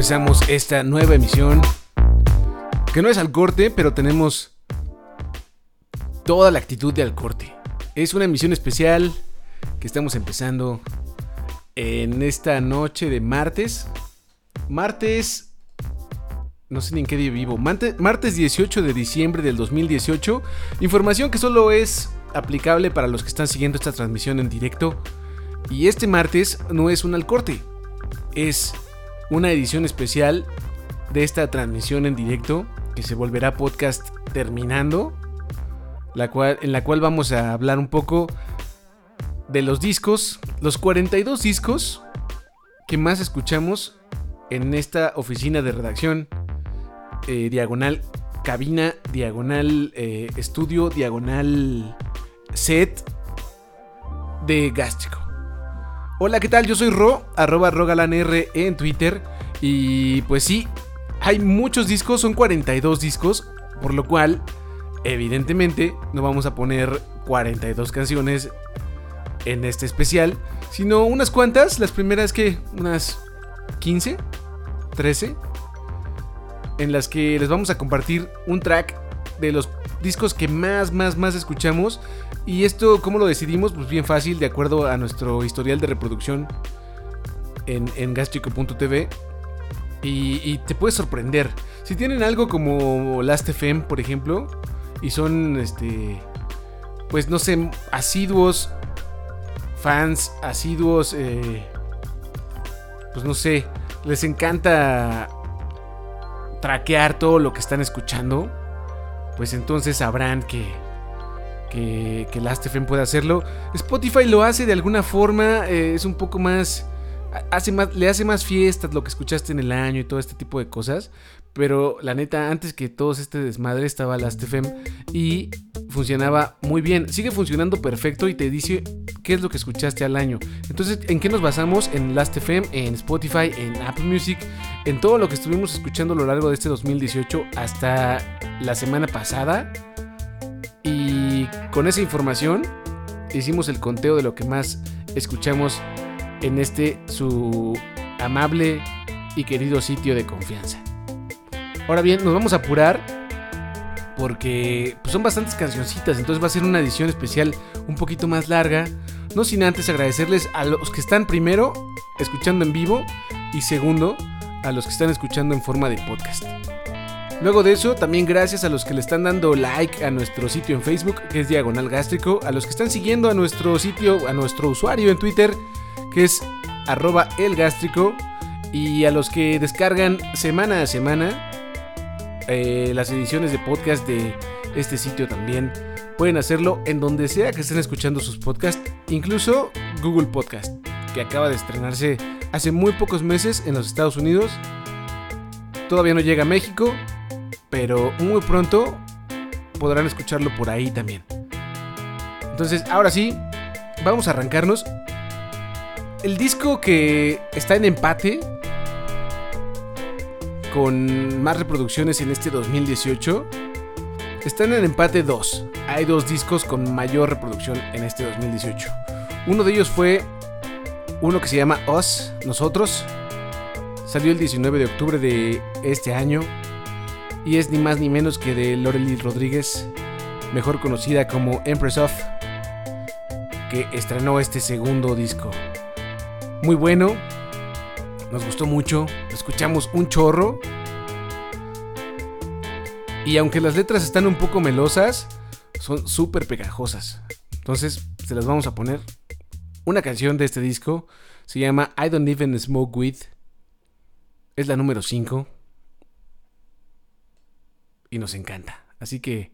Empezamos esta nueva emisión. Que no es al corte, pero tenemos toda la actitud de al corte. Es una emisión especial que estamos empezando en esta noche de martes. Martes. No sé ni en qué día vivo. Martes 18 de diciembre del 2018. Información que solo es aplicable para los que están siguiendo esta transmisión en directo. Y este martes no es un al corte. Es una edición especial de esta transmisión en directo que se volverá podcast terminando, la cual, en la cual vamos a hablar un poco de los discos, los 42 discos que más escuchamos en esta oficina de redacción, eh, diagonal cabina, diagonal eh, estudio, diagonal set de Gástrico. Hola, ¿qué tal? Yo soy Ro, arroba RogalanR en Twitter. Y pues sí, hay muchos discos, son 42 discos, por lo cual, evidentemente, no vamos a poner 42 canciones en este especial, sino unas cuantas, las primeras que, unas 15, 13, en las que les vamos a compartir un track de los discos que más, más, más escuchamos y esto, ¿cómo lo decidimos? Pues bien fácil, de acuerdo a nuestro historial de reproducción en, en. Y, te puede sorprender. Si tienen algo como Last.fm, por ejemplo, y son, este, pues no sé, asiduos, fans, asiduos, eh, pues no sé, les encanta traquear todo lo que están escuchando, pues entonces sabrán que que, que Last.fm pueda hacerlo. Spotify lo hace de alguna forma, eh, es un poco más, hace más, le hace más fiestas lo que escuchaste en el año y todo este tipo de cosas. Pero la neta, antes que todos este desmadre estaba Last.fm y funcionaba muy bien. Sigue funcionando perfecto y te dice qué es lo que escuchaste al año. Entonces, ¿en qué nos basamos? En Last.fm, en Spotify, en Apple Music, en todo lo que estuvimos escuchando a lo largo de este 2018 hasta la semana pasada. Y con esa información hicimos el conteo de lo que más escuchamos en este su amable y querido sitio de confianza. Ahora bien, nos vamos a apurar porque pues, son bastantes cancioncitas, entonces va a ser una edición especial un poquito más larga. No sin antes agradecerles a los que están primero escuchando en vivo y segundo a los que están escuchando en forma de podcast. Luego de eso, también gracias a los que le están dando like a nuestro sitio en Facebook, que es Diagonal Gástrico, a los que están siguiendo a nuestro sitio, a nuestro usuario en Twitter, que es arroba elgástrico, y a los que descargan semana a semana eh, las ediciones de podcast de este sitio también. Pueden hacerlo en donde sea que estén escuchando sus podcasts, incluso Google Podcast, que acaba de estrenarse hace muy pocos meses en los Estados Unidos. Todavía no llega a México, pero muy pronto podrán escucharlo por ahí también. Entonces, ahora sí, vamos a arrancarnos. El disco que está en empate con más reproducciones en este 2018 está en empate 2. Hay dos discos con mayor reproducción en este 2018. Uno de ellos fue uno que se llama Us, Nosotros. Salió el 19 de octubre de este año y es ni más ni menos que de Lorely Rodríguez, mejor conocida como Empress of, que estrenó este segundo disco. Muy bueno, nos gustó mucho, escuchamos un chorro. Y aunque las letras están un poco melosas, son súper pegajosas. Entonces, se las vamos a poner. Una canción de este disco se llama I Don't Even Smoke Weed. Es la número 5 y nos encanta. Así que,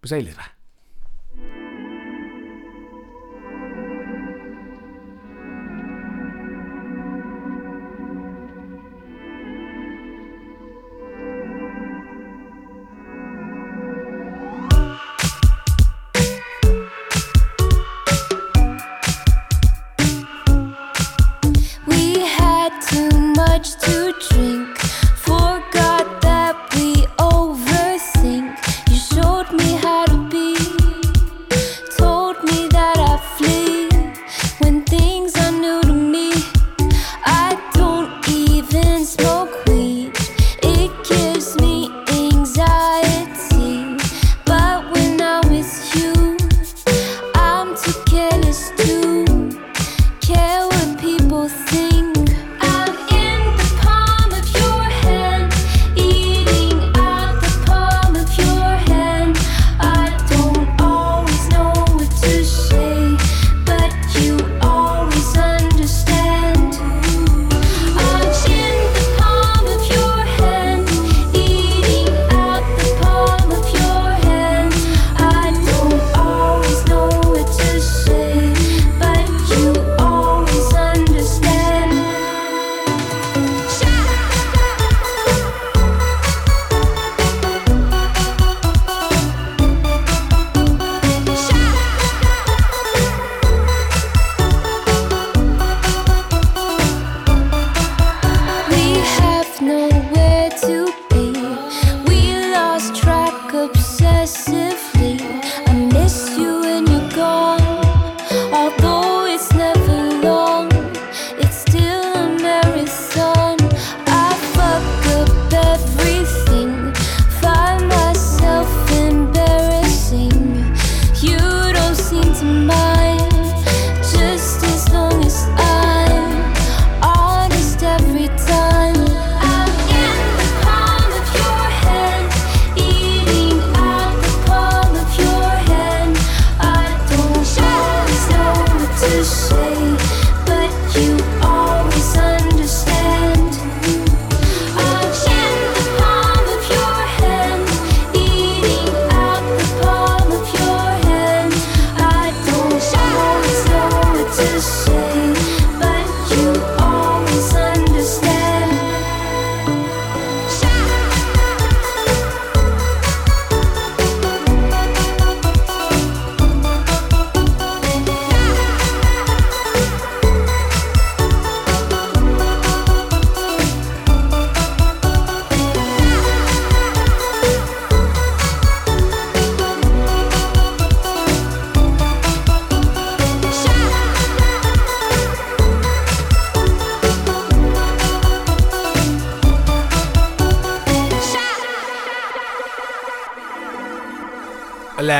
pues ahí les va.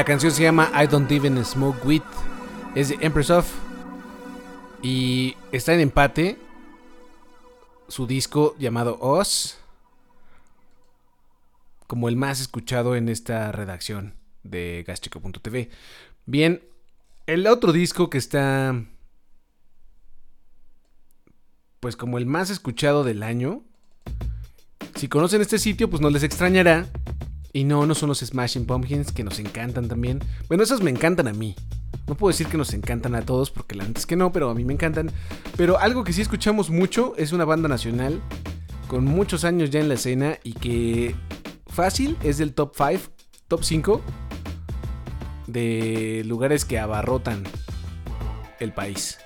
La canción se llama I Don't Even Smoke Weed. Es de Empress of. Y está en empate su disco llamado Oz. Como el más escuchado en esta redacción de gaschico.tv. Bien, el otro disco que está. Pues como el más escuchado del año. Si conocen este sitio, pues no les extrañará. Y no, no son los Smashing Pumpkins que nos encantan también. Bueno, esos me encantan a mí. No puedo decir que nos encantan a todos porque la es que no, pero a mí me encantan. Pero algo que sí escuchamos mucho es una banda nacional con muchos años ya en la escena y que fácil es del top 5, top 5 de lugares que abarrotan el país.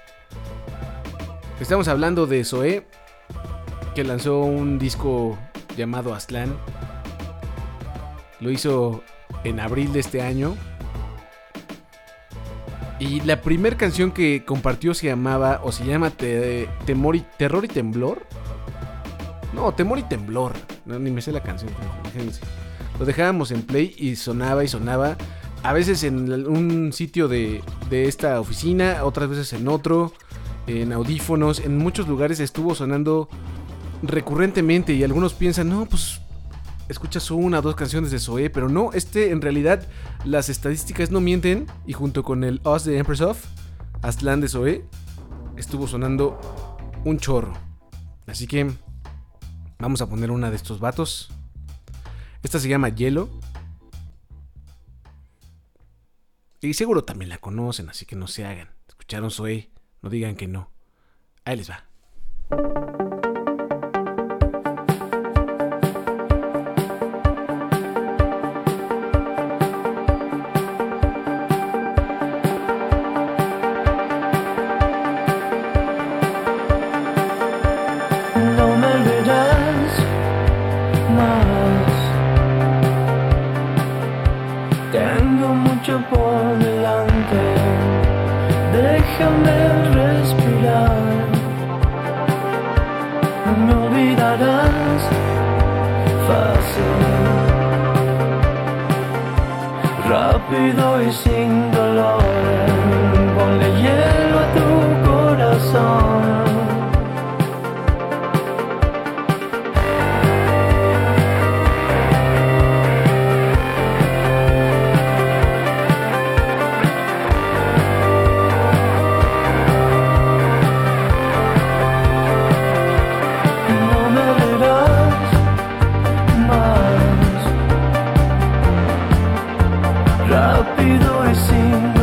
Estamos hablando de Zoé, que lanzó un disco llamado Aslan. Lo hizo en abril de este año. Y la primera canción que compartió se llamaba, o se llama Temor y, Terror y Temblor. No, Temor y Temblor. No, ni me sé la canción, Lo dejábamos en play y sonaba y sonaba. A veces en un sitio de, de esta oficina, otras veces en otro, en audífonos, en muchos lugares estuvo sonando recurrentemente y algunos piensan, no, pues escuchas una o dos canciones de Zoe, pero no, este en realidad las estadísticas no mienten y junto con el Us de Empress of, Aslan de Zoe, estuvo sonando un chorro. Así que vamos a poner una de estos vatos. Esta se llama Hielo. Y seguro también la conocen, así que no se hagan. Escucharon Zoe, no digan que no. Ahí les va. rápido y sin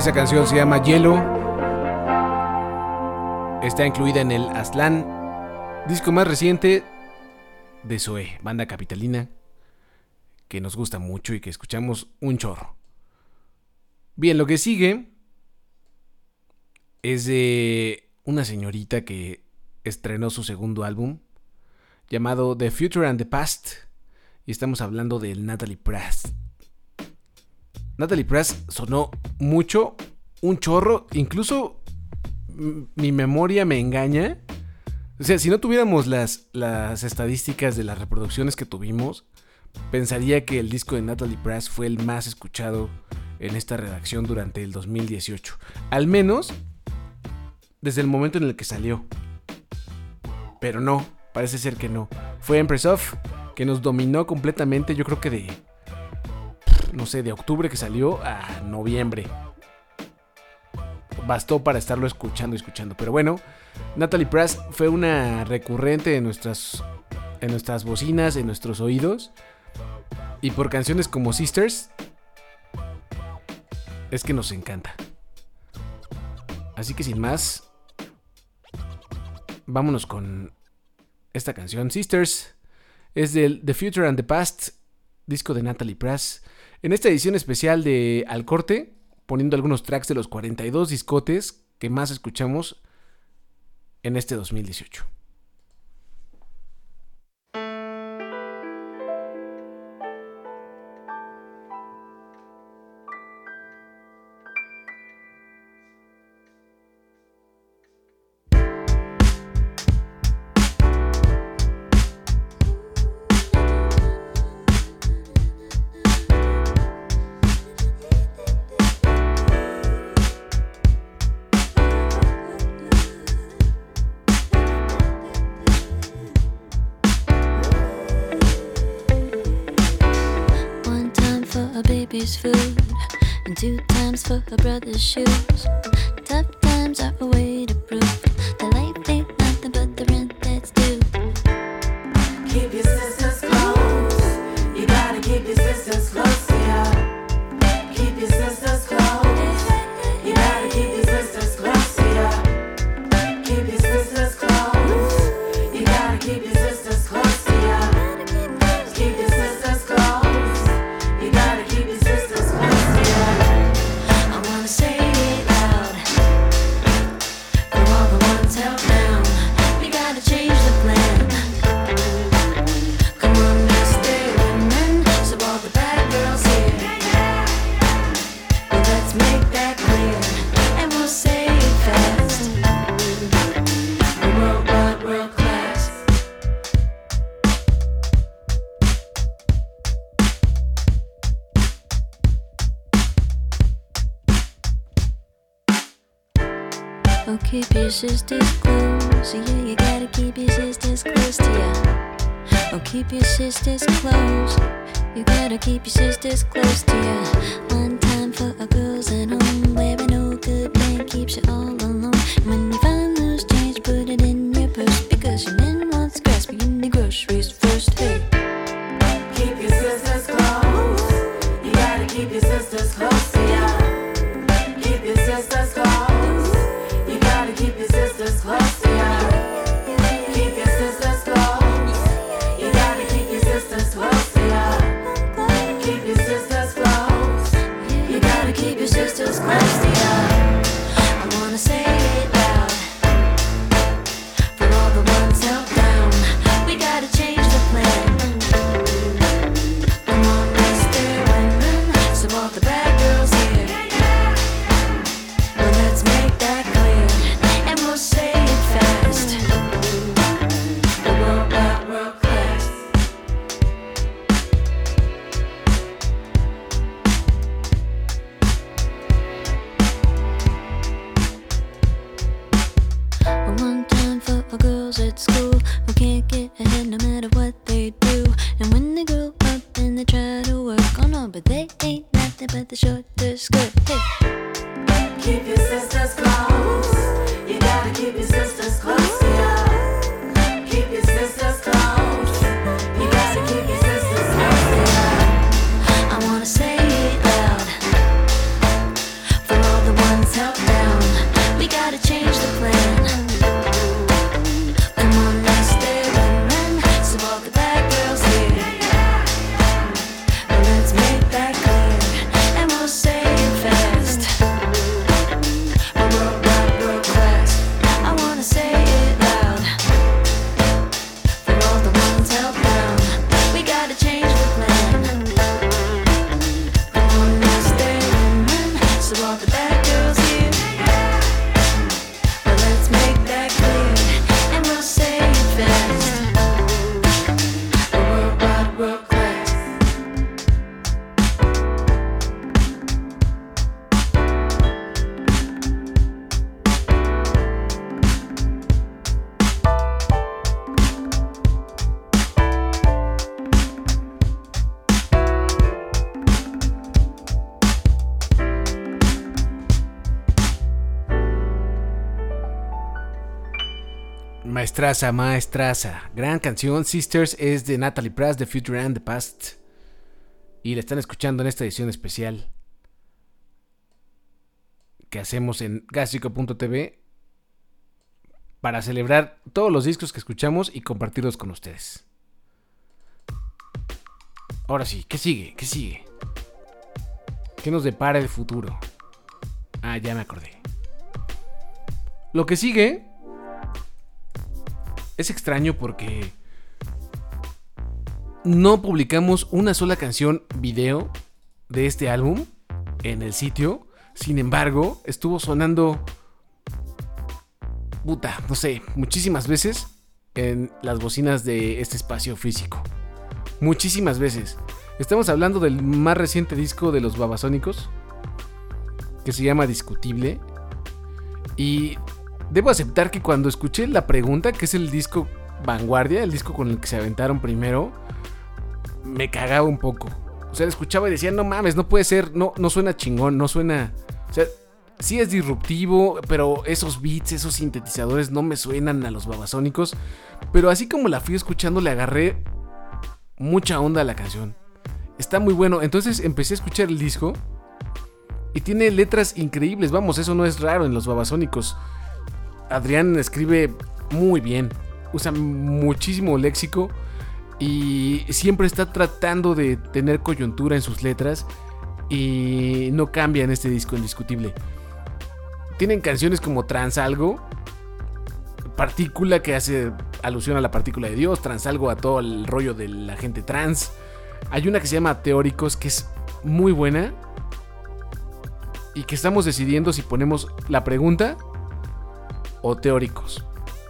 Esa canción se llama Hielo. Está incluida en el Aslan, disco más reciente de Zoe, banda capitalina, que nos gusta mucho y que escuchamos un chorro. Bien, lo que sigue es de una señorita que estrenó su segundo álbum llamado The Future and the Past y estamos hablando de Natalie Press. Natalie Press sonó mucho, un chorro, incluso mi memoria me engaña. O sea, si no tuviéramos las, las estadísticas de las reproducciones que tuvimos, pensaría que el disco de Natalie Press fue el más escuchado en esta redacción durante el 2018. Al menos desde el momento en el que salió. Pero no, parece ser que no. Fue Empress of que nos dominó completamente, yo creo que de no sé, de octubre que salió a noviembre. Bastó para estarlo escuchando y escuchando. Pero bueno, Natalie Press fue una recurrente en nuestras, nuestras bocinas, en nuestros oídos. Y por canciones como Sisters, es que nos encanta. Así que sin más, vámonos con esta canción. Sisters es del The Future and the Past, disco de Natalie Press. En esta edición especial de Al Corte, poniendo algunos tracks de los 42 discotes que más escuchamos en este 2018. for her brother's shoes. Your sisters close. Yeah, you gotta keep your sisters close to you. Oh, keep your sisters close. You gotta keep your sisters close to you. One time for a girls at home, where no good man keeps you all Maestraza, maestraza. Gran canción. Sisters es de Natalie Prass, The Future and the Past. Y la están escuchando en esta edición especial que hacemos en gástrico.tv para celebrar todos los discos que escuchamos y compartirlos con ustedes. Ahora sí, ¿qué sigue? ¿Qué sigue? ¿Qué nos depara el futuro? Ah, ya me acordé. Lo que sigue es extraño porque no publicamos una sola canción video de este álbum en el sitio. Sin embargo, estuvo sonando puta, no sé, muchísimas veces en las bocinas de este espacio físico. Muchísimas veces. Estamos hablando del más reciente disco de los Babasónicos, que se llama Discutible. Y debo aceptar que cuando escuché la pregunta, que es el disco Vanguardia, el disco con el que se aventaron primero, me cagaba un poco. O sea, escuchaba y decía, no mames, no puede ser, no, no suena chingón, no suena... O sea, sí es disruptivo, pero esos beats, esos sintetizadores no me suenan a los babasónicos. Pero así como la fui escuchando, le agarré mucha onda a la canción. Está muy bueno. Entonces empecé a escuchar el disco. Y tiene letras increíbles. Vamos, eso no es raro en los babasónicos. Adrián escribe muy bien. Usa muchísimo léxico. Y siempre está tratando de tener coyuntura en sus letras. Y no cambia en este disco indiscutible tienen canciones como Trans Algo, Partícula que hace alusión a la partícula de Dios, Trans Algo a todo el rollo de la gente trans. Hay una que se llama Teóricos que es muy buena y que estamos decidiendo si ponemos la pregunta o teóricos.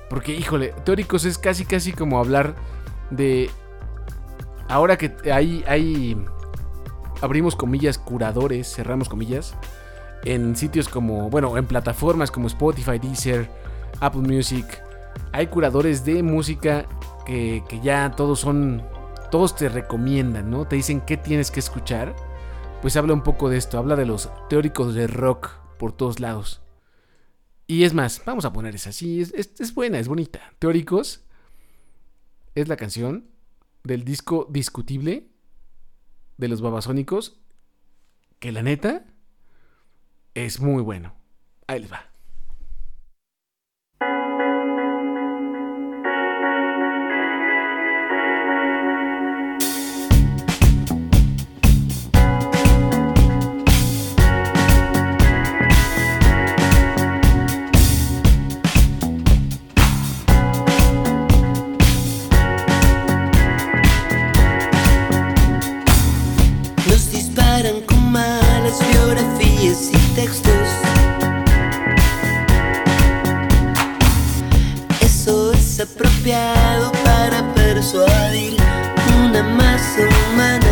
Porque, híjole, teóricos es casi, casi como hablar de. Ahora que hay, hay. Abrimos comillas, curadores, cerramos comillas en sitios como, bueno, en plataformas como Spotify, Deezer, Apple Music, hay curadores de música que, ya todos son, todos te recomiendan, ¿no? Te dicen qué tienes que escuchar. Pues habla un poco de esto, habla de los teóricos de rock por todos lados. Y es más, vamos a poner esa, sí, es, es buena, es bonita. Teóricos es la canción del disco discutible de los babasónicos que la neta es muy bueno. Ahí les va. Necesito escuchar nada de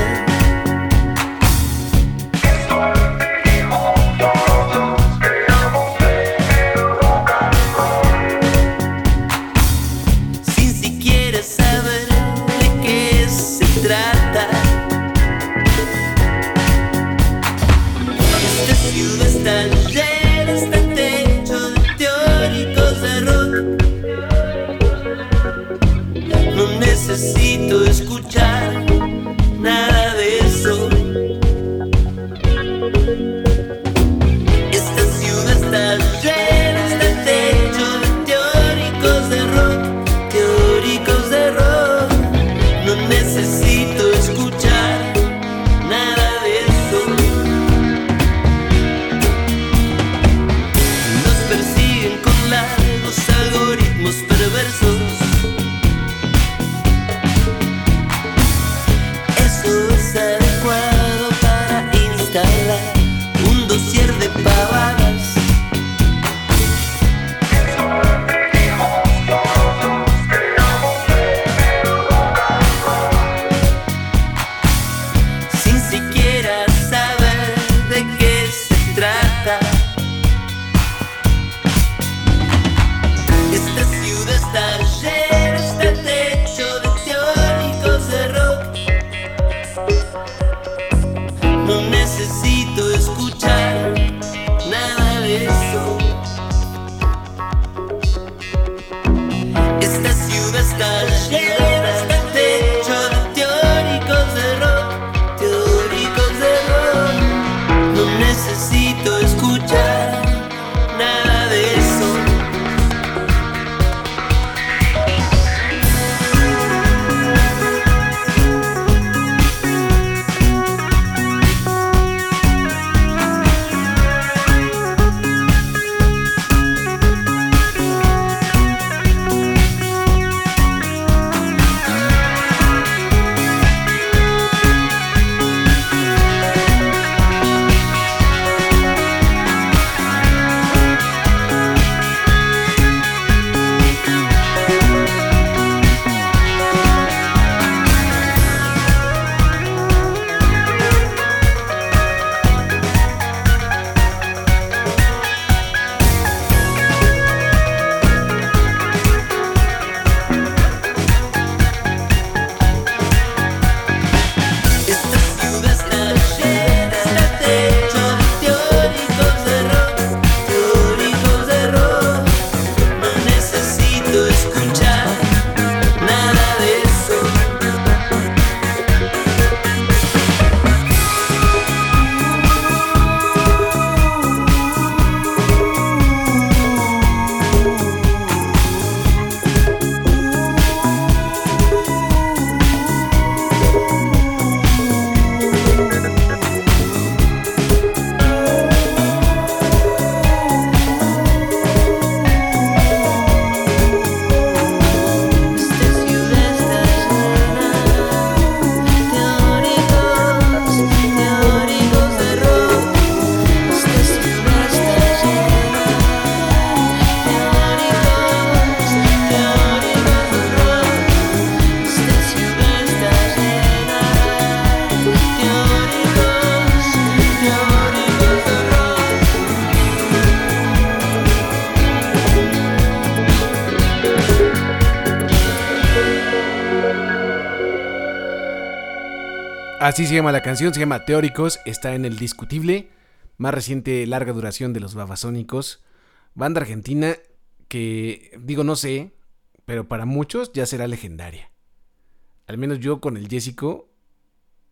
Así se llama la canción, se llama Teóricos, está en el discutible, más reciente larga duración de los Babasónicos, banda argentina que, digo, no sé, pero para muchos ya será legendaria. Al menos yo con el Jessico,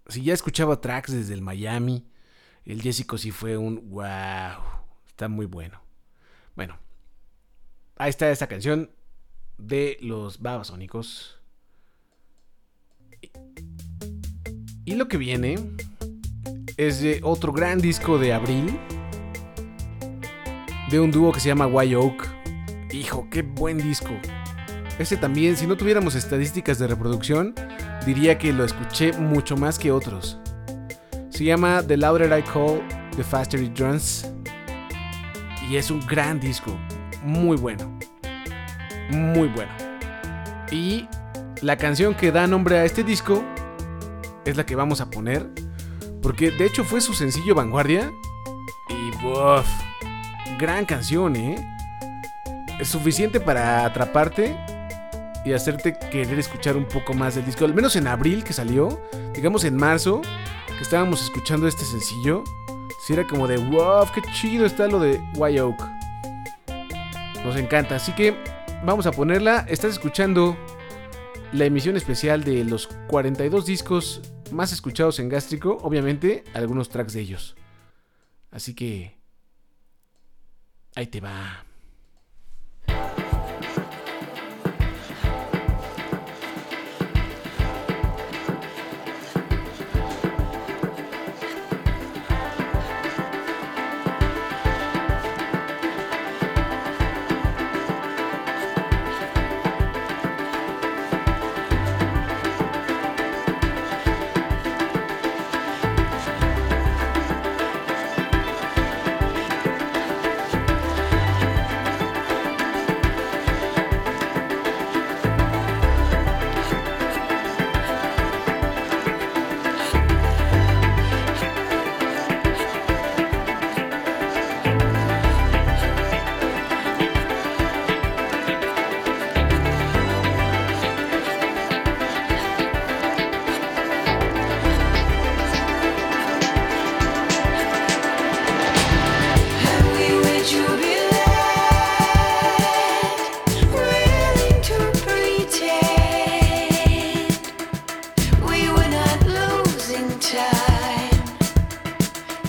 si ya escuchaba tracks desde el Miami, el Jessico sí fue un wow, está muy bueno. Bueno, ahí está esta canción de los Babasónicos. Y lo que viene es de otro gran disco de abril. De un dúo que se llama White Oak. Hijo, qué buen disco. Ese también, si no tuviéramos estadísticas de reproducción, diría que lo escuché mucho más que otros. Se llama The Louder I Call, The Faster It Runs. Y es un gran disco. Muy bueno. Muy bueno. Y la canción que da nombre a este disco es la que vamos a poner. Porque de hecho fue su sencillo Vanguardia. Y uff, gran canción, ¿eh? Es suficiente para atraparte y hacerte querer escuchar un poco más del disco. Al menos en abril que salió, digamos en marzo, que estábamos escuchando este sencillo. Si era como de wow, qué chido está lo de White Oak. Nos encanta, así que vamos a ponerla. Estás escuchando la emisión especial de los 42 discos más escuchados en Gástrico, obviamente algunos tracks de ellos. Así que... Ahí te va.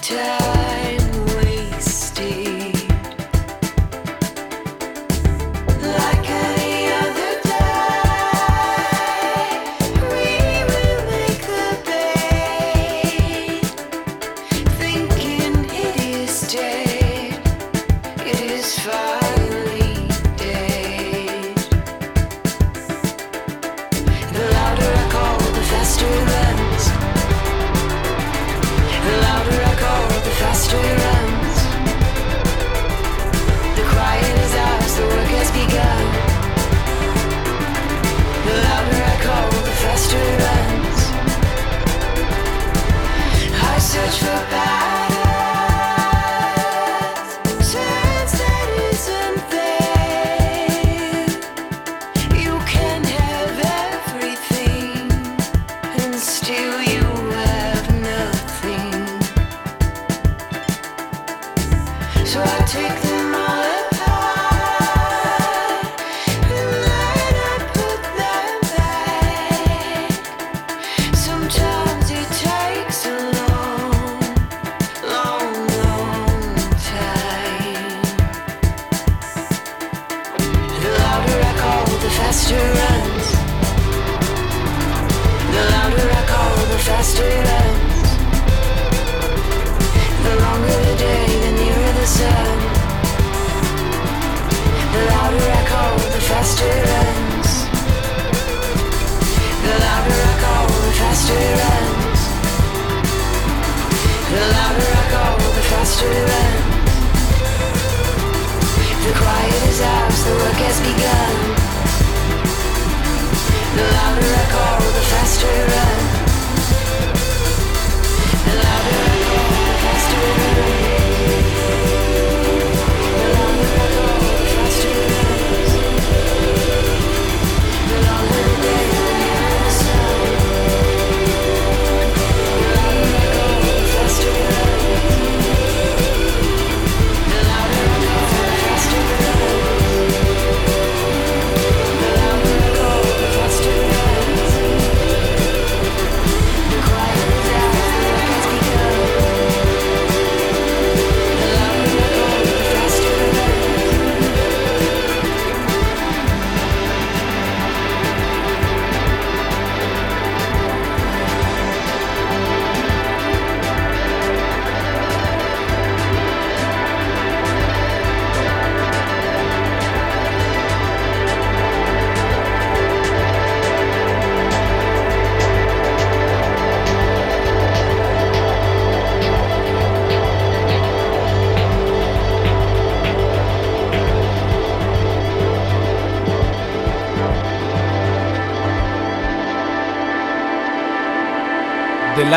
Yeah.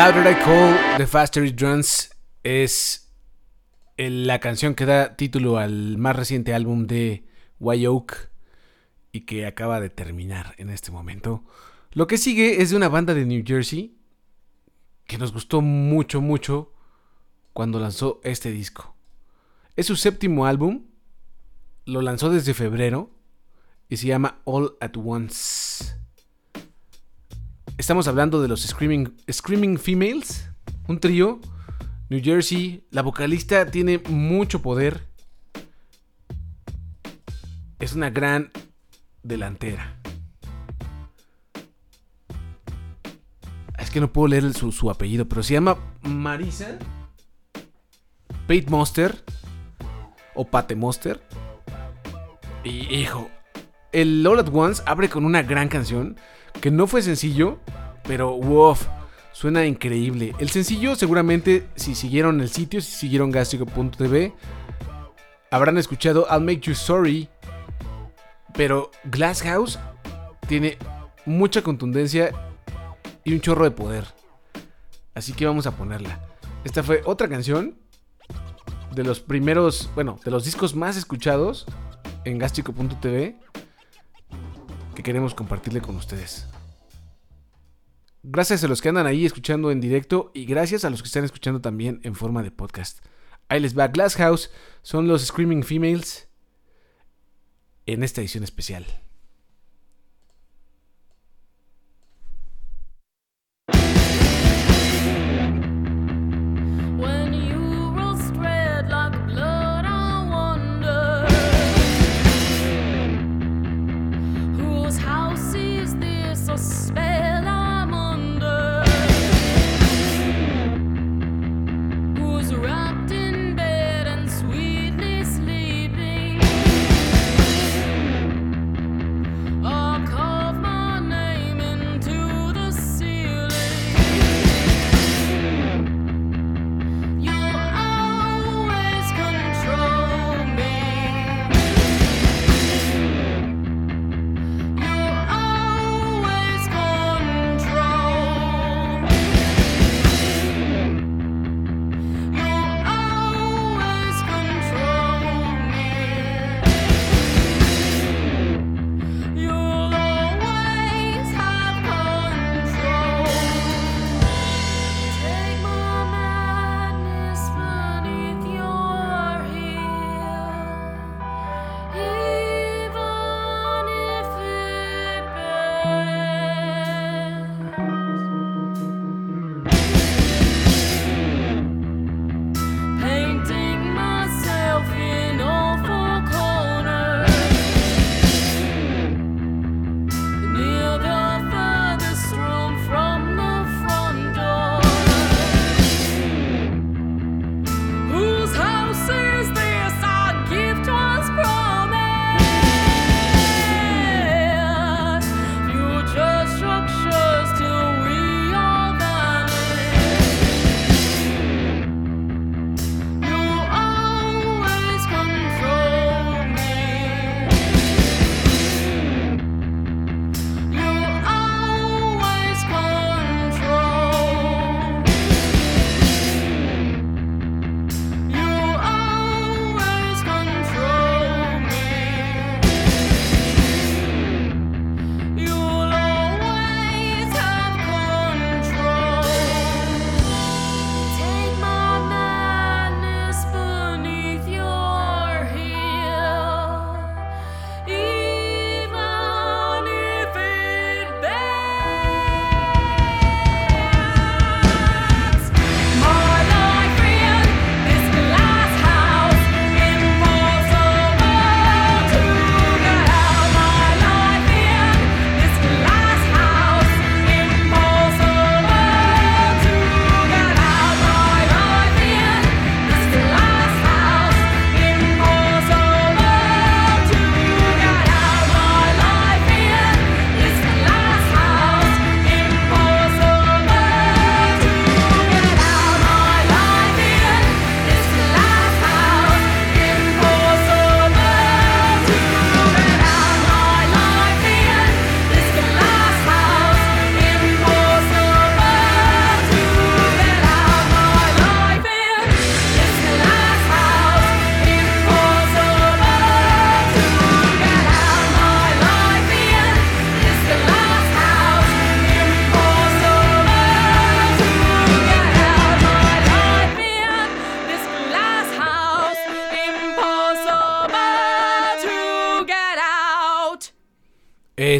I Call, The Faster It es la canción que da título al más reciente álbum de Oak y que acaba de terminar en este momento. Lo que sigue es de una banda de New Jersey que nos gustó mucho, mucho cuando lanzó este disco. Es su séptimo álbum, lo lanzó desde febrero y se llama All at Once. Estamos hablando de los Screaming, Screaming Females, un trío, New Jersey. La vocalista tiene mucho poder. Es una gran delantera. Es que no puedo leer su, su apellido, pero se llama Marisa Pate Monster o Pate Monster. Y hijo, el All at Once abre con una gran canción que no fue sencillo, pero wow, suena increíble. El sencillo seguramente si siguieron el sitio, si siguieron gastrico.tv, habrán escuchado I'll Make You Sorry, pero Glass House tiene mucha contundencia y un chorro de poder. Así que vamos a ponerla. Esta fue otra canción de los primeros, bueno, de los discos más escuchados en gastrico.tv que queremos compartirle con ustedes. Gracias a los que andan ahí escuchando en directo y gracias a los que están escuchando también en forma de podcast. Ahí les va Glass House, son los Screaming Females en esta edición especial.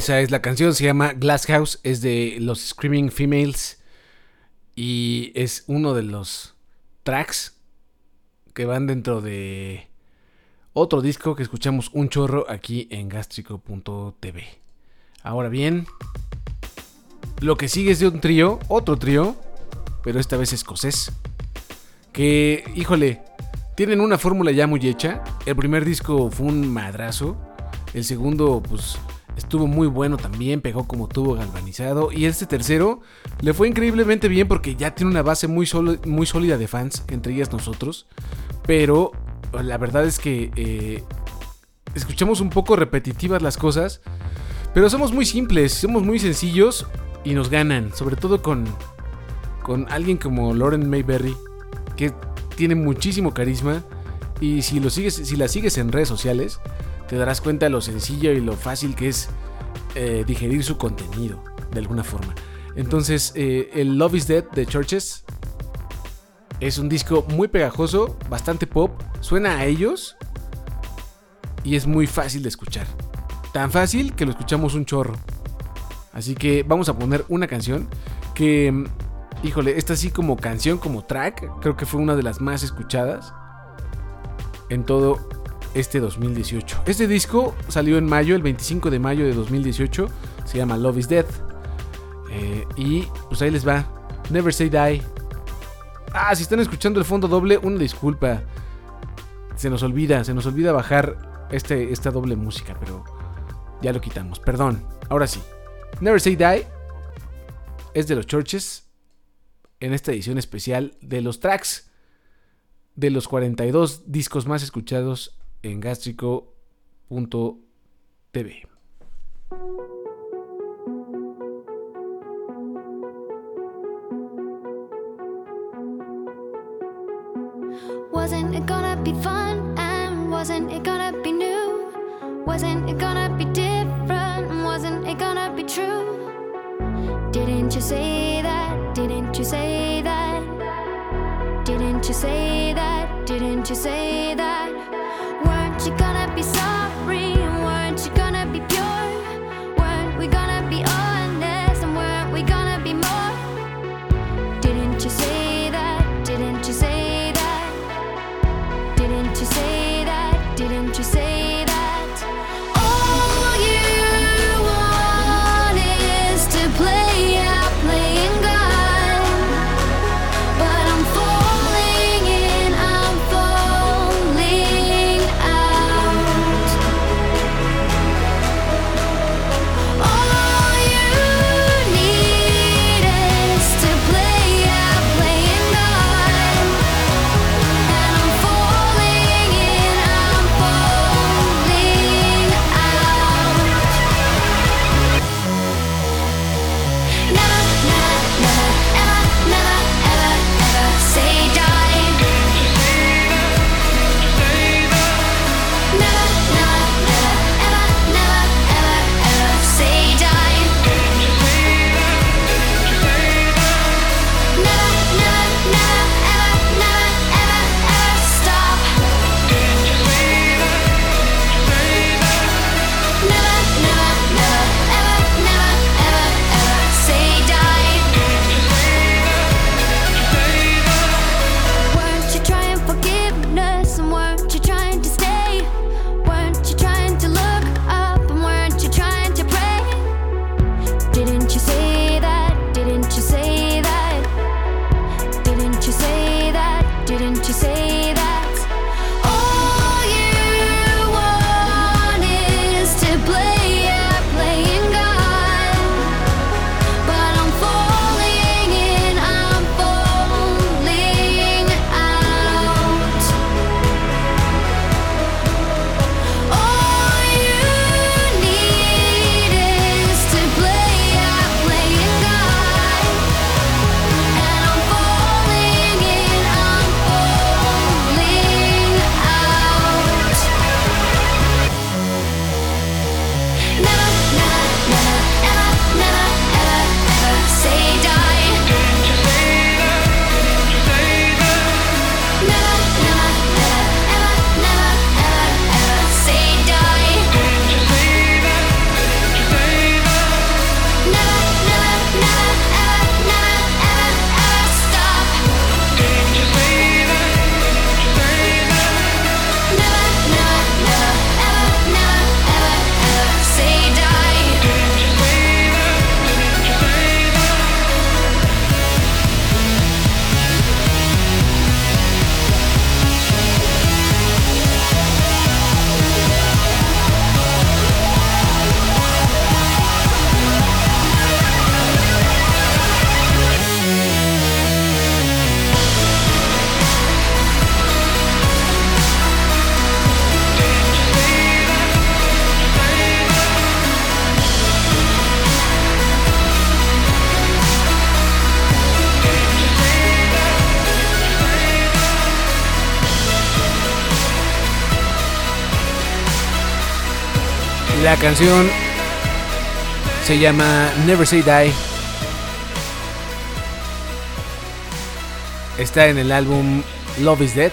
Esa es la canción, se llama Glass House, es de los Screaming Females y es uno de los tracks que van dentro de otro disco que escuchamos un chorro aquí en gastrico.tv. Ahora bien, lo que sigue es de un trío, otro trío, pero esta vez escocés, que, híjole, tienen una fórmula ya muy hecha. El primer disco fue un madrazo, el segundo, pues estuvo muy bueno también, pegó como tubo galvanizado. Y este tercero le fue increíblemente bien porque ya tiene una base muy, muy sólida de fans, entre ellas nosotros. Pero la verdad es que eh, escuchamos un poco repetitivas las cosas. Pero somos muy simples, somos muy sencillos y nos ganan. Sobre todo con, con alguien como Lauren Mayberry, que tiene muchísimo carisma. Y si, lo sigues, si la sigues en redes sociales, te darás cuenta de lo sencillo y lo fácil que es eh, digerir su contenido, de alguna forma. Entonces, eh, el Love is Dead de Churches es un disco muy pegajoso, bastante pop, suena a ellos y es muy fácil de escuchar. Tan fácil que lo escuchamos un chorro. Así que vamos a poner una canción que, híjole, esta sí como canción, como track, creo que fue una de las más escuchadas en todo este 2018. Este disco salió en mayo, el 25 de mayo de 2018. Se llama Love is Dead. Eh, y pues ahí les va. Never Say Die. Ah, si están escuchando el fondo doble, una disculpa. Se nos olvida, se nos olvida bajar este, esta doble música, pero ya lo quitamos. Perdón. Ahora sí. Never Say Die es de los Churches en esta edición especial de los tracks de los 42 discos más escuchados en gástrico.tv. Wasn't it gonna be fun and wasn't it gonna be new? Wasn't it gonna be different? Wasn't it gonna be true? Didn't you say that? Didn't you say that? Didn't you say that? Didn't you say that? Canción se llama Never Say Die. Está en el álbum Love is Dead.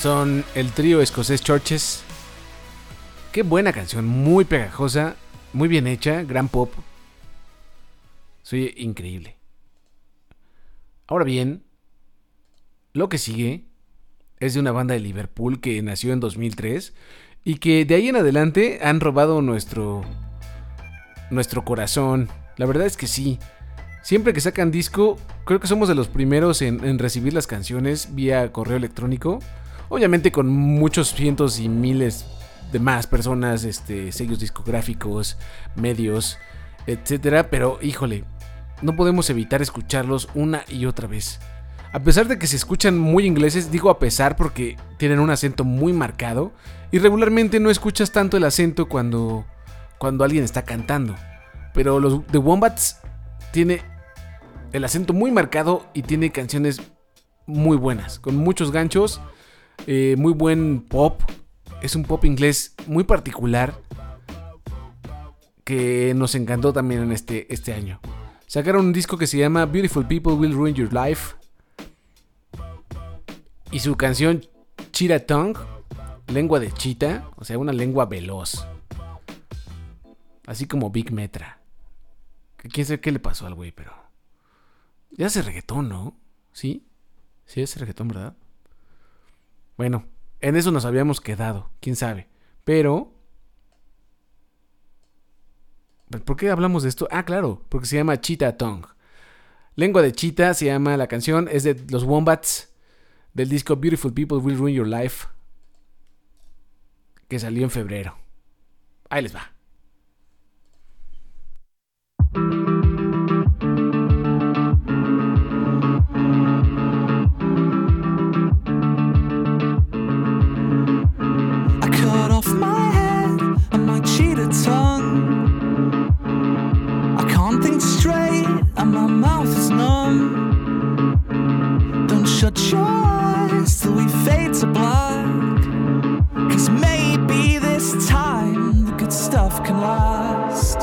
Son el trío escocés Churches. Qué buena canción, muy pegajosa, muy bien hecha, gran pop. Soy increíble. Ahora bien, lo que sigue es de una banda de Liverpool que nació en 2003 y que de ahí en adelante han robado nuestro nuestro corazón. La verdad es que sí. Siempre que sacan disco, creo que somos de los primeros en, recibir las canciones vía correo electrónico. Obviamente con muchos cientos y miles de más personas, este, sellos discográficos, medios, etcétera. Pero híjole, no podemos evitar escucharlos una y otra vez. A pesar de que se escuchan muy ingleses, digo a pesar porque tienen un acento muy marcado y regularmente no escuchas tanto el acento cuando, cuando alguien está cantando. Pero los The Wombats tiene el acento muy marcado y tiene canciones muy buenas, con muchos ganchos, eh, muy buen pop. Es un pop inglés muy particular que nos encantó también en este, este año. Sacaron un disco que se llama Beautiful People Will Ruin Your Life y su canción Cheetah Tongue, lengua de chita, o sea, una lengua veloz. Así como Big Metra. Quién sabe qué le pasó al güey, pero. Ya hace reggaetón, ¿no? ¿Sí? Sí, hace reggaetón, ¿verdad? Bueno, en eso nos habíamos quedado, quién sabe. Pero. ¿Por qué hablamos de esto? Ah, claro, porque se llama Cheetah Tongue. Lengua de chita se llama la canción, es de los Wombats del disco Beautiful People Will Ruin Your Life, que salió en febrero. Ahí les va. tongue. I can't think straight, and my mouth is numb. Your choice till we fade to black. Cause maybe this time the good stuff can last.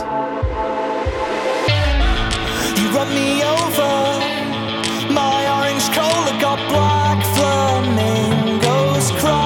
You run me over, my orange cola got black flamingos crying.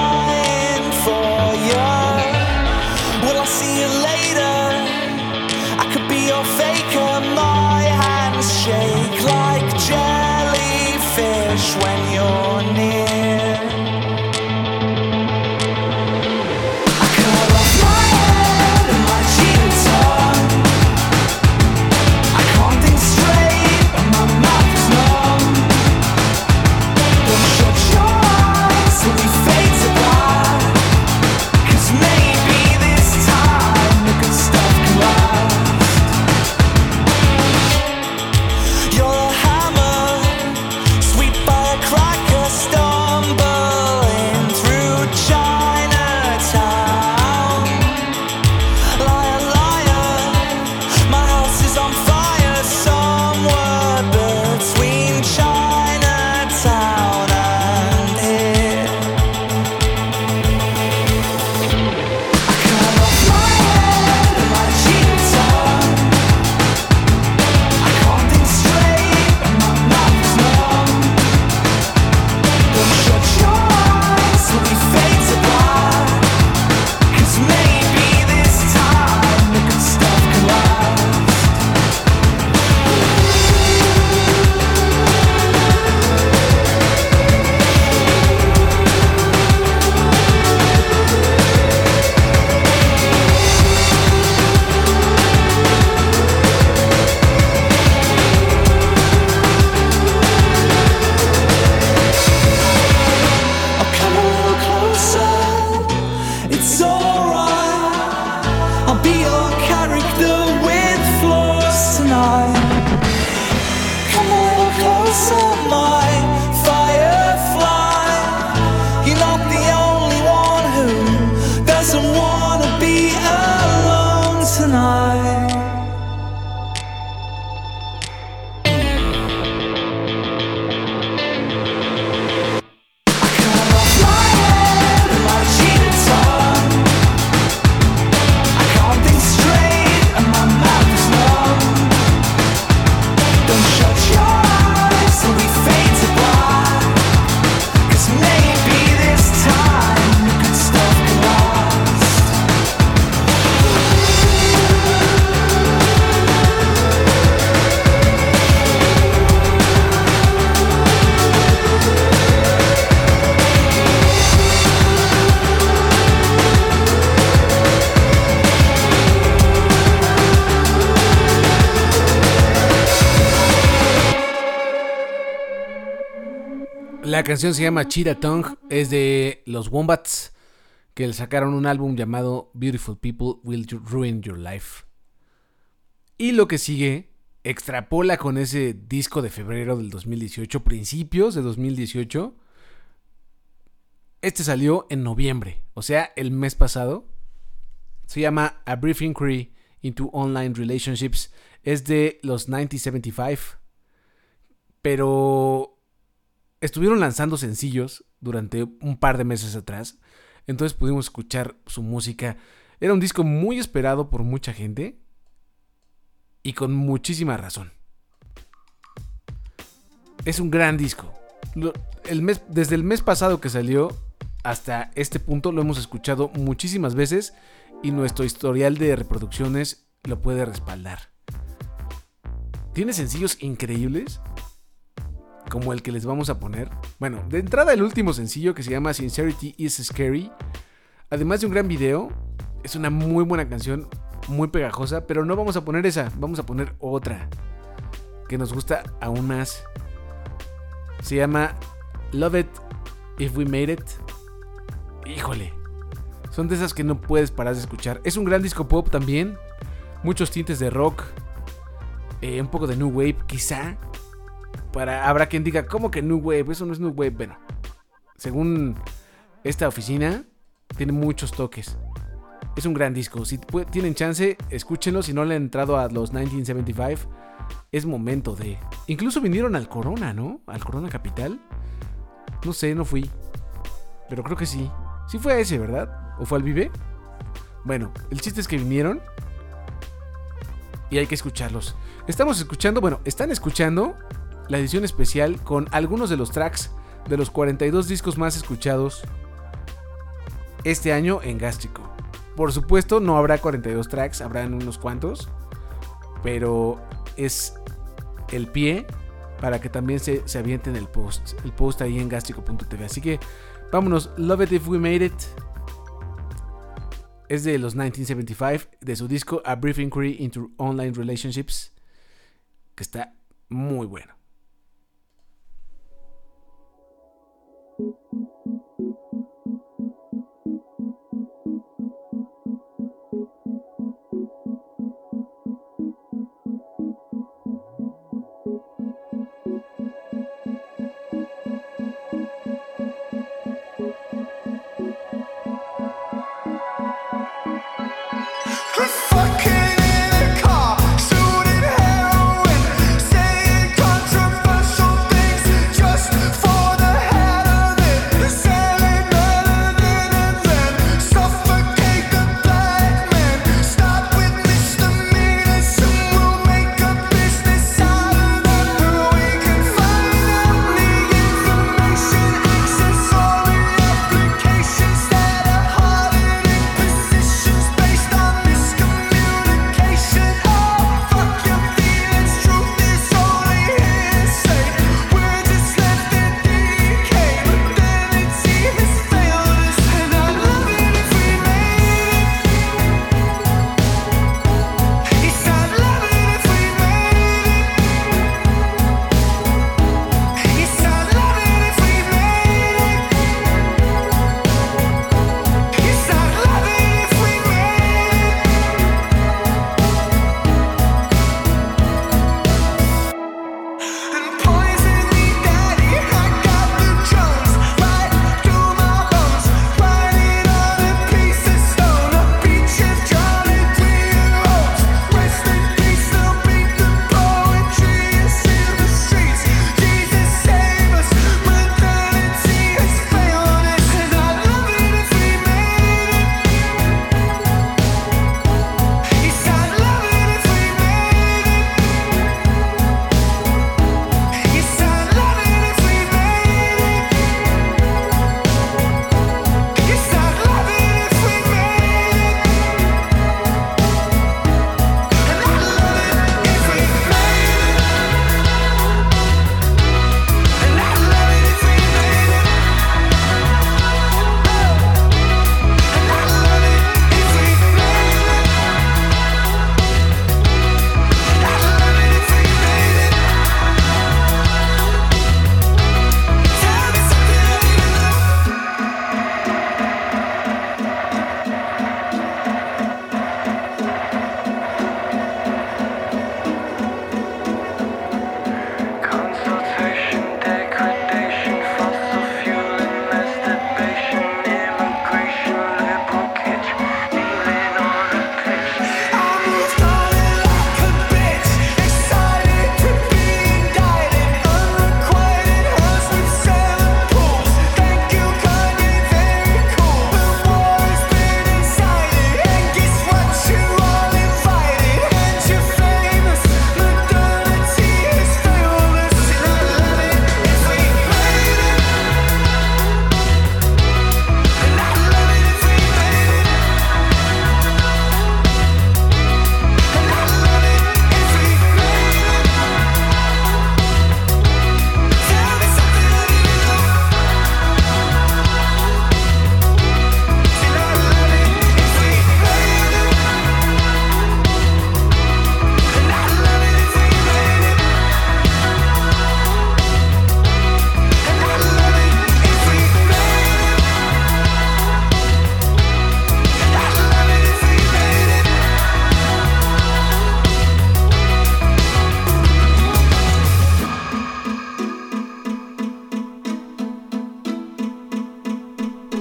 La canción se llama Cheetah Tongue, es de los Wombats, que le sacaron un álbum llamado Beautiful People Will Ruin Your Life. Y lo que sigue extrapola con ese disco de febrero del 2018, principios de 2018. Este salió en noviembre, o sea, el mes pasado. Se llama A Brief Inquiry into Online Relationships. Es de los 1975. Pero estuvieron lanzando sencillos durante un par de meses atrás. Entonces pudimos escuchar su música. Era un disco muy esperado por mucha gente. Y con muchísima razón. Es un gran disco. El mes, desde el mes pasado que salió hasta este punto lo hemos escuchado muchísimas veces y nuestro historial de reproducciones lo puede respaldar. Tiene sencillos increíbles como el que les vamos a poner. Bueno, de entrada el último sencillo que se llama Sincerity is Scary. Además de un gran video, es una muy buena canción, muy pegajosa, pero no vamos a poner esa, vamos a poner otra que nos gusta aún más. Se llama Love It If We Made It. Híjole, son de esas que no puedes parar de escuchar. Es un gran disco pop también, muchos tintes de rock, eh, un poco de new wave quizá. Para, habrá quien diga, ¿cómo que new wave? Eso no es new wave. Bueno, según esta oficina, tiene muchos toques. Es un gran disco. Si tienen chance, escúchenlo. Si no le han entrado a los 1975, es momento de. Incluso vinieron al Corona, ¿no? Al Corona Capital. No sé, no fui. Pero creo que sí. Sí fue a ese, ¿verdad? ¿O fue al Vive? Bueno, el chiste es que vinieron. Y hay que escucharlos. Estamos escuchando, bueno, están escuchando la edición especial con algunos de los tracks de los 42 discos más escuchados este año en Gástrico. Por supuesto, no habrá 42 tracks, habrán unos cuantos, pero es el pie para que también se, se avienten el post, el post ahí en gástrico.tv. Así que vámonos, Love It If We Made It. Es de los 1975, de su disco A Brief Inquiry into Online Relationships, que está muy bueno.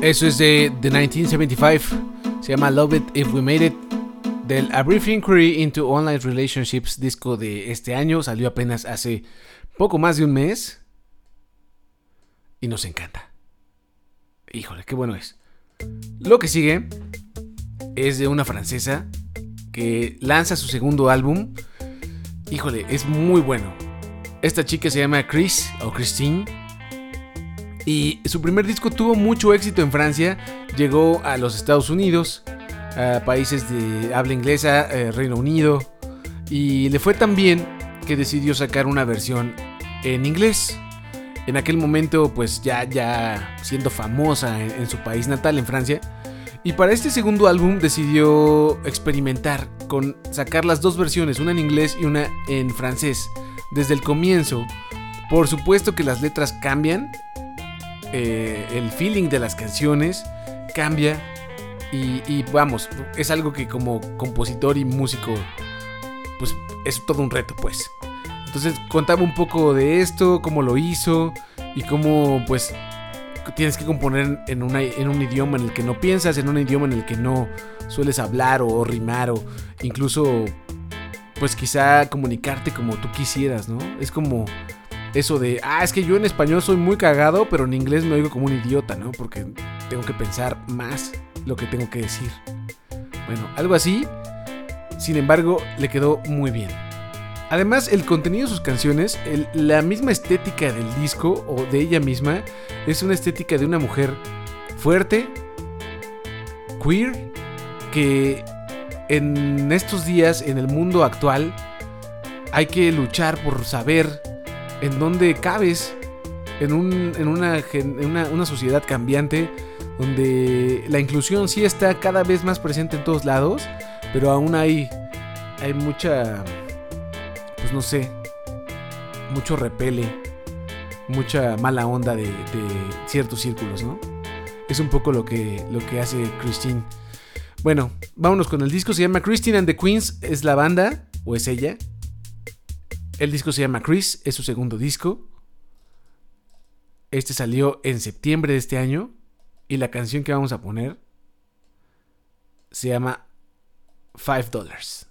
Eso es de The 1975. Se llama Love It If We Made It. Del A Brief Inquiry into Online Relationships, disco de este año. Salió apenas hace poco más de un mes. Y nos encanta. Híjole, qué bueno es. Lo que sigue es de una francesa que lanza su segundo álbum. Híjole, es muy bueno. Esta chica se llama Chris o Christine. Y su primer disco tuvo mucho éxito en Francia. Llegó a los Estados Unidos, a países de habla inglesa, eh, Reino Unido. Y le fue tan bien que decidió sacar una versión en inglés. En aquel momento, pues ya, ya siendo famosa en su país natal, en Francia y para este segundo álbum decidió experimentar con sacar las dos versiones, una en inglés y una en francés. Desde el comienzo, por supuesto que las letras cambian, eh, el feeling de las canciones cambia y, vamos, es algo que como compositor y músico, pues es todo un reto, pues. Entonces contaba un poco de esto, cómo lo hizo y cómo pues tienes que componer en, en un idioma en el que no piensas, en un idioma en el que no sueles hablar o, rimar o incluso pues quizá comunicarte como tú quisieras, ¿no? Es como eso de, ah, es que yo en español soy muy cagado, pero en inglés me oigo como un idiota, ¿no? Porque tengo que pensar más lo que tengo que decir. Bueno, algo así. Sin embargo, le quedó muy bien. Además, el contenido de sus canciones, la misma estética del disco o de ella misma, es una estética de una mujer fuerte, queer, que en estos días, en el mundo actual, hay que luchar por saber en dónde cabes en, una, una, sociedad cambiante donde la inclusión sí está cada vez más presente en todos lados, pero aún hay, hay mucha pues no sé, mucho repele, mucha mala onda de, ciertos círculos, ¿no? Es un poco lo que, lo que hace Christine. Bueno, vámonos con el disco. Se llama Christine and the Queens. ¿Es la banda o es ella? El disco se llama Chris, es su segundo disco. Este salió en septiembre de este año. Y la canción que vamos a poner se llama Five Dollars.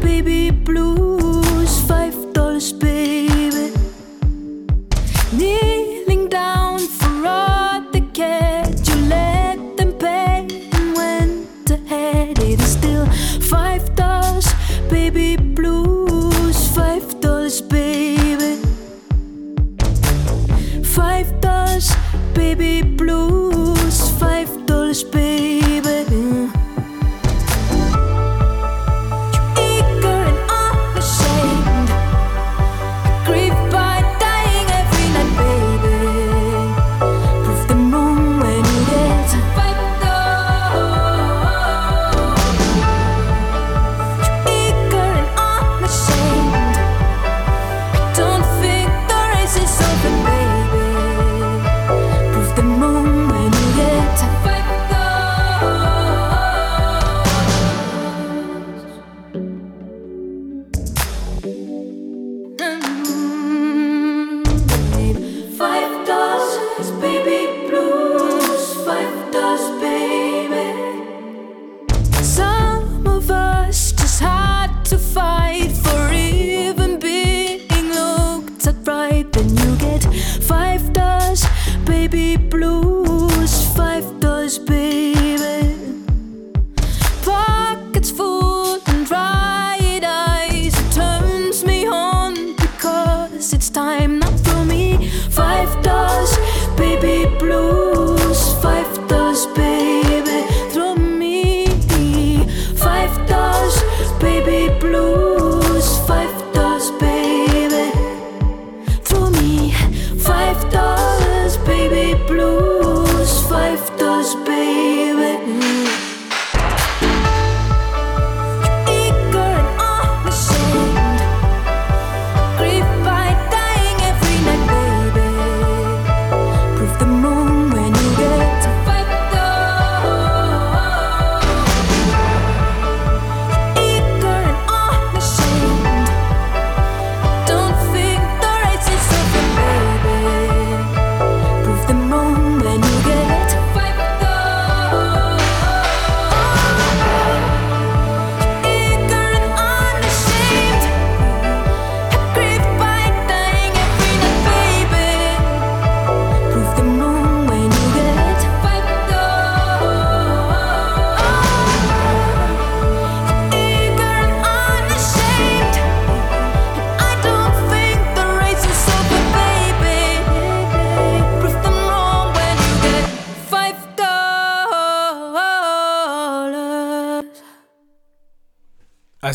baby blues, five dollars, baby. Kneeling down for all the cat you let them pay, and went ahead. It is still five dollars, baby blues, five dollars, baby. Five dollars, baby blues, five dollars, baby.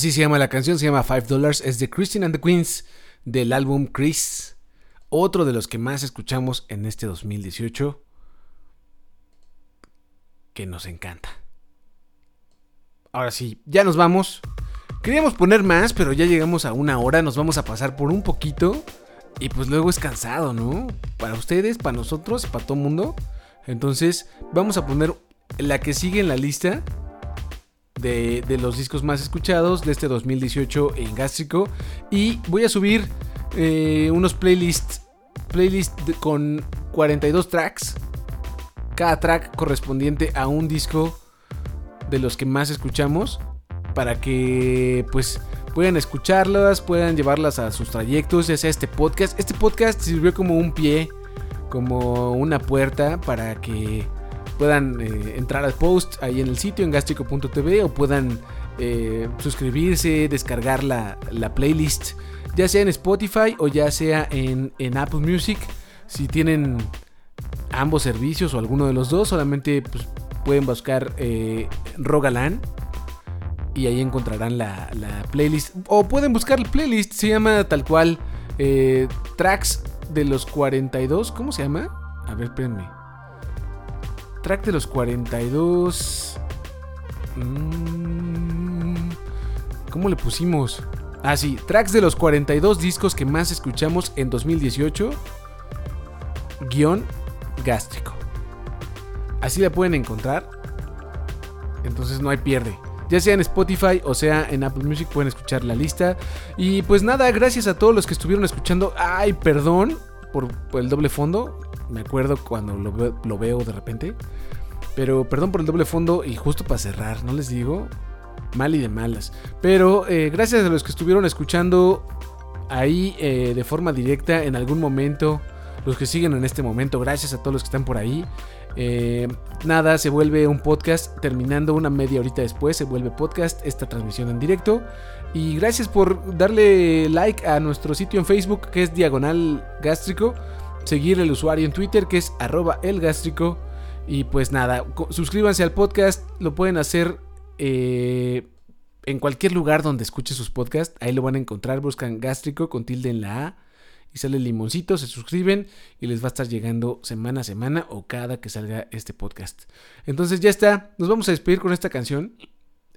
Así se llama la canción, se llama Five Dollars. Es de Christine and the Queens del álbum Chris. Otro de los que más escuchamos en este 2018. Que nos encanta. Ahora sí, ya nos vamos. Queríamos poner más, pero ya llegamos a una hora. Nos vamos a pasar por un poquito. Y pues luego es cansado, ¿no? Para ustedes, para nosotros, para todo el mundo. Entonces, vamos a poner la que sigue en la lista de, de, los discos más escuchados de este 2018 en Gástrico. Y voy a subir eh, unos playlists, playlists con 42 tracks. Cada track correspondiente a un disco de los que más escuchamos. Para que pues puedan escucharlas, puedan llevarlas a sus trayectos, ya sea este podcast. Este podcast sirvió como un pie, como una puerta para que puedan eh, entrar al post ahí en el sitio en gastrico.tv o puedan eh, suscribirse, descargar la, la, playlist, ya sea en Spotify o ya sea en, en, Apple Music. Si tienen ambos servicios o alguno de los dos, solamente pues, pueden buscar eh, Rogalan y ahí encontrarán la, la, playlist. O pueden buscar la playlist, se llama tal cual eh, Tracks de los 42. ¿Cómo se llama? A ver, espérenme. Track de los 42. Mm, ¿Cómo le pusimos? Ah, sí, tracks de los 42 discos que más escuchamos en 2018. Guión gástrico. Así la pueden encontrar. Entonces no hay pierde. Ya sea en Spotify o sea en Apple Music pueden escuchar la lista. Y pues nada, gracias a todos los que estuvieron escuchando. Ay, perdón por, por el doble fondo. Me acuerdo cuando lo veo, de repente. Pero perdón por el doble fondo y justo para cerrar, ¿no les digo? Mal y de malas. Pero eh, gracias a los que estuvieron escuchando ahí eh, de forma directa en algún momento. Los que siguen en este momento, gracias a todos los que están por ahí. Eh, nada, se vuelve un podcast terminando una media horita después, se vuelve podcast esta transmisión en directo. Y gracias por darle like a nuestro sitio en Facebook que es Diagonal Gástrico seguir el usuario en Twitter que es arroba elgástrico. Y pues nada, suscríbanse al podcast, lo pueden hacer eh, en cualquier lugar donde escuche sus podcasts, ahí lo van a encontrar, buscan gástrico con tilde en la A y sale el limoncito, se suscriben y les va a estar llegando semana a semana o cada que salga este podcast. Entonces ya está, nos vamos a despedir con esta canción.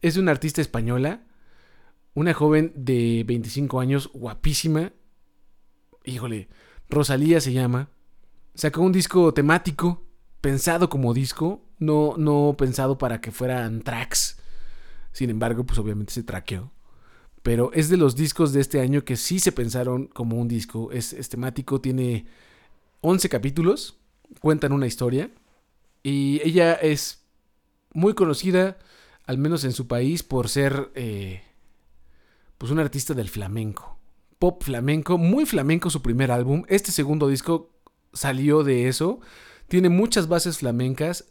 Es de una artista española, una joven de 25 años, guapísima. Híjole, Rosalía se llama. Sacó un disco temático, pensado como disco, no, no pensado para que fueran tracks. Sin embargo, pues obviamente se traqueó. Pero es de los discos de este año que sí se pensaron como un disco. Es, temático, tiene 11 capítulos, cuentan una historia. Y ella es muy conocida, al menos en su país, por ser eh, pues un artista del flamenco pop flamenco, muy flamenco su primer álbum. Este segundo disco salió de eso. Tiene muchas bases flamencas,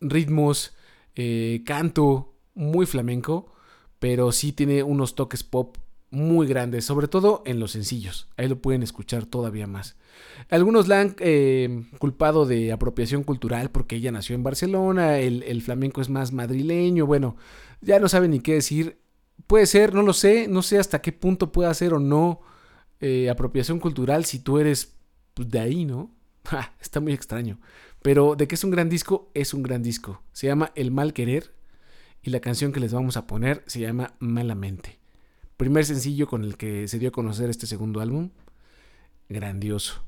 ritmos, eh, canto, muy flamenco, pero sí tiene unos toques pop muy grandes, sobre todo en los sencillos. Ahí lo pueden escuchar todavía más. Algunos la han eh, culpado de apropiación cultural porque ella nació en Barcelona, el, el flamenco es más madrileño, bueno, ya no saben ni qué decir. Puede ser, no lo sé, no sé hasta qué punto puede ser o no eh, apropiación cultural si tú eres pues, de ahí, ¿no? está muy extraño. Pero de que es un gran disco, es un gran disco. Se llama El Mal Querer y la canción que les vamos a poner se llama Malamente. Primer sencillo con el que se dio a conocer este segundo álbum. Grandioso.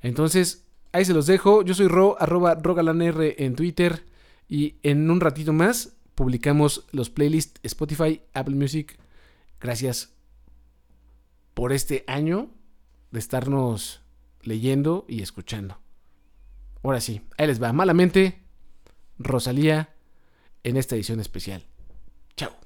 Entonces, ahí se los dejo. Yo soy Ro, arroba rogalanr en Twitter. Y en un ratito más publicamos los playlists Spotify, Apple Music. Gracias por este año de estarnos leyendo y escuchando. Ahora sí, ahí les va. Malamente, Rosalía en esta edición especial. Chao.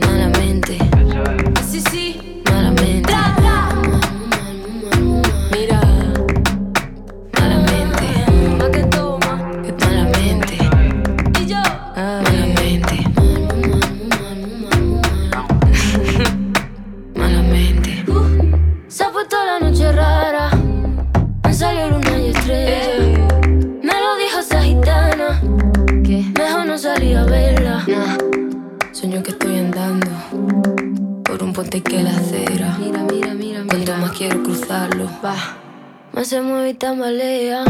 Cruzarlo, va. Más se mueve y tambalea.